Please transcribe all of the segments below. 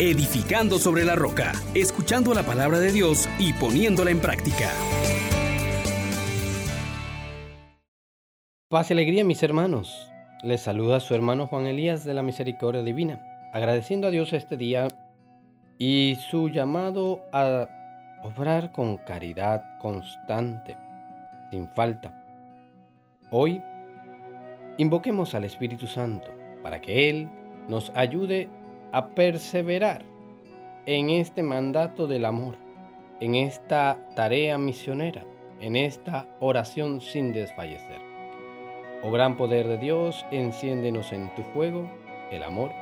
edificando sobre la roca, escuchando la palabra de Dios y poniéndola en práctica. Paz y alegría, mis hermanos. Les saluda su hermano Juan Elías de la Misericordia Divina, agradeciendo a Dios este día y su llamado a obrar con caridad constante, sin falta. Hoy, invoquemos al Espíritu Santo para que Él nos ayude a perseverar en este mandato del amor, en esta tarea misionera, en esta oración sin desfallecer. Oh gran poder de Dios, enciéndenos en tu fuego el amor.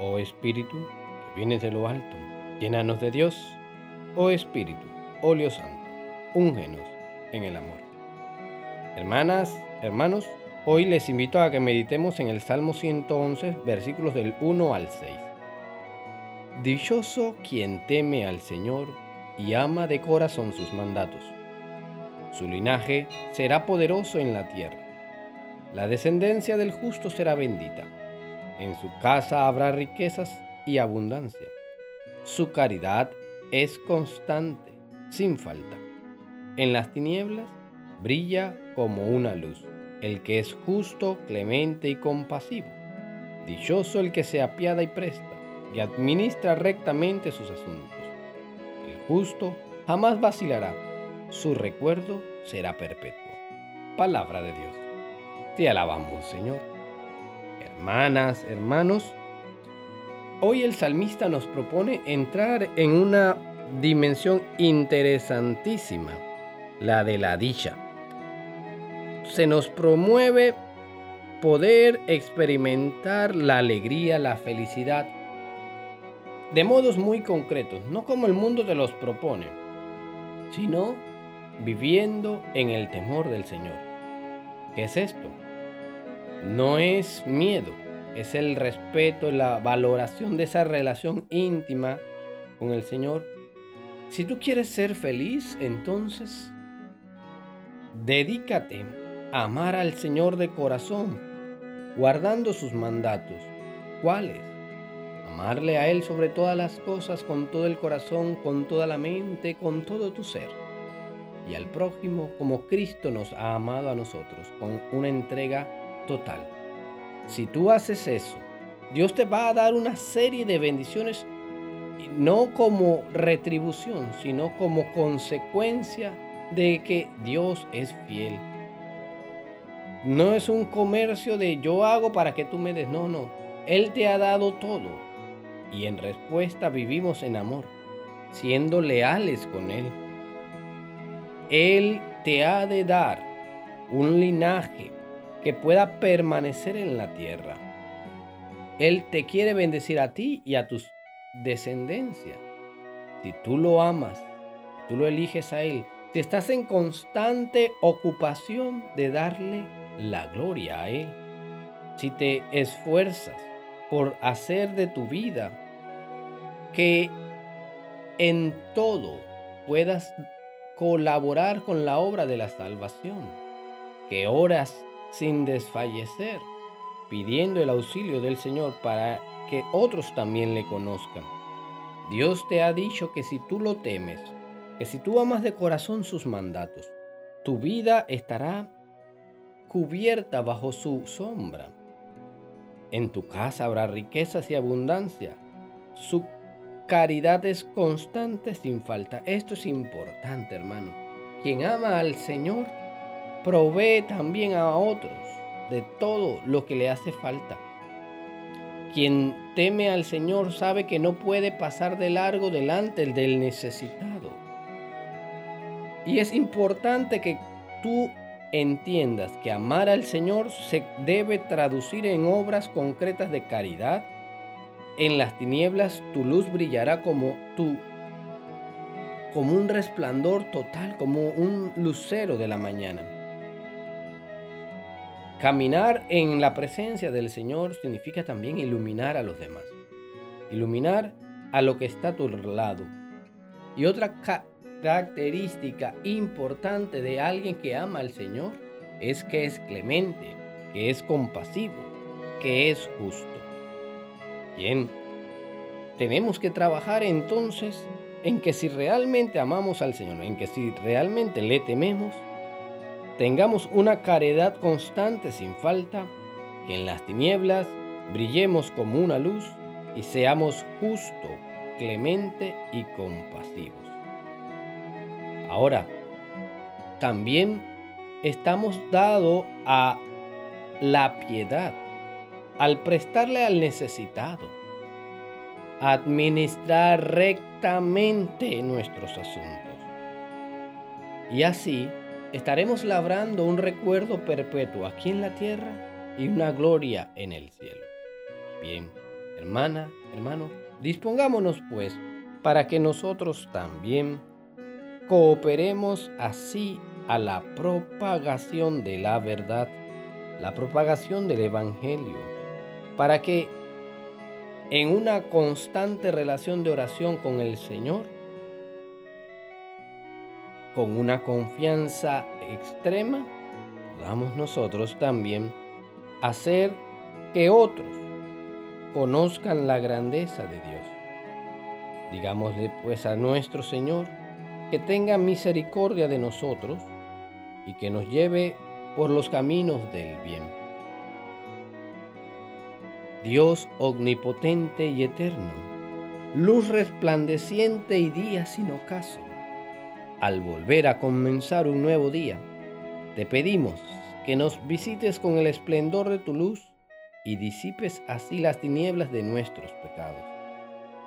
Oh Espíritu, que vienes de lo alto, llénanos de Dios. Oh Espíritu, óleo santo, úngenos en el amor. Hermanas, hermanos, hoy les invito a que meditemos en el Salmo 111, versículos del 1 al 6. Dichoso quien teme al Señor y ama de corazón sus mandatos. Su linaje será poderoso en la tierra. La descendencia del justo será bendita. En su casa habrá riquezas y abundancia. Su caridad es constante, sin falta. En las tinieblas brilla como una luz el que es justo, clemente y compasivo. Dichoso el que se apiada y presta y administra rectamente sus asuntos. El justo jamás vacilará, su recuerdo será perpetuo. Palabra de Dios. Te alabamos, Señor. Hermanas, hermanos, hoy el salmista nos propone entrar en una dimensión interesantísima, la de la dicha. Se nos promueve poder experimentar la alegría, la felicidad, de modos muy concretos, no como el mundo te los propone, sino viviendo en el temor del Señor. ¿Qué es esto? No es miedo, es el respeto, la valoración de esa relación íntima con el Señor. Si tú quieres ser feliz, entonces dedícate amar al Señor de corazón, guardando sus mandatos. ¿Cuáles? Amarle a Él sobre todas las cosas, con todo el corazón, con toda la mente, con todo tu ser. Y al prójimo como Cristo nos ha amado a nosotros, con una entrega total. Si tú haces eso, Dios te va a dar una serie de bendiciones, no como retribución, sino como consecuencia de que Dios es fiel. No es un comercio de yo hago para que tú me des, no, no. Él te ha dado todo y en respuesta vivimos en amor, siendo leales con Él. Él te ha de dar un linaje que pueda permanecer en la tierra. Él te quiere bendecir a ti y a tus descendencias. Si tú lo amas, tú lo eliges a Él, si estás en constante ocupación de darle la gloria a Él, si te esfuerzas por hacer de tu vida que en todo puedas colaborar con la obra de la salvación, que oras sin desfallecer, pidiendo el auxilio del Señor para que otros también le conozcan. Dios te ha dicho que si tú lo temes, que si tú amas de corazón sus mandatos, tu vida estará cubierta bajo su sombra. En tu casa habrá riquezas y abundancia. Su caridad es constante sin falta. Esto es importante, hermano. Quien ama al Señor provee también a otros de todo lo que le hace falta. Quien teme al Señor sabe que no puede pasar de largo delante del necesitado. Y es importante que tú entiendas que amar al Señor se debe traducir en obras concretas de caridad. En las tinieblas tu luz brillará como tú, como un resplandor total, como un lucero de la mañana. Caminar en la presencia del Señor significa también iluminar a los demás. Iluminar a lo que está a tu lado. Y otra característica importante de alguien que ama al Señor es que es clemente, que es compasivo, que es justo. Bien, tenemos que trabajar entonces en que si realmente amamos al Señor, en que si realmente le tememos, tengamos una caridad constante sin falta, que en las tinieblas brillemos como una luz y seamos justo, clemente y compasivos. Ahora, también estamos dados a la piedad, al prestarle al necesitado, administrar rectamente nuestros asuntos. Y así estaremos labrando un recuerdo perpetuo aquí en la tierra y una gloria en el cielo. Bien, hermana, hermano, dispongámonos pues para que nosotros también cooperemos así a la propagación de la verdad, la propagación del Evangelio, para que en una constante relación de oración con el Señor, con una confianza extrema, podamos nosotros también hacer que otros conozcan la grandeza de Dios. Digámosle pues a nuestro Señor que tenga misericordia de nosotros y que nos lleve por los caminos del bien. Dios omnipotente y eterno, luz resplandeciente y día sin ocaso, al volver a comenzar un nuevo día, te pedimos que nos visites con el esplendor de tu luz y disipes así las tinieblas de nuestros pecados.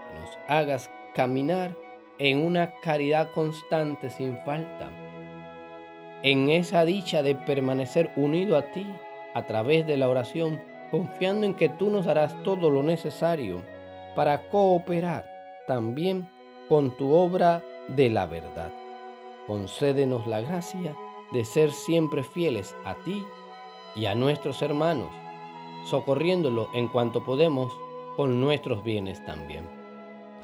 Que nos hagas caminar en una caridad constante sin falta, en esa dicha de permanecer unido a ti a través de la oración confiando en que tú nos harás todo lo necesario para cooperar también con tu obra de la verdad. Concédenos la gracia de ser siempre fieles a ti y a nuestros hermanos, socorriéndolo en cuanto podemos con nuestros bienes también.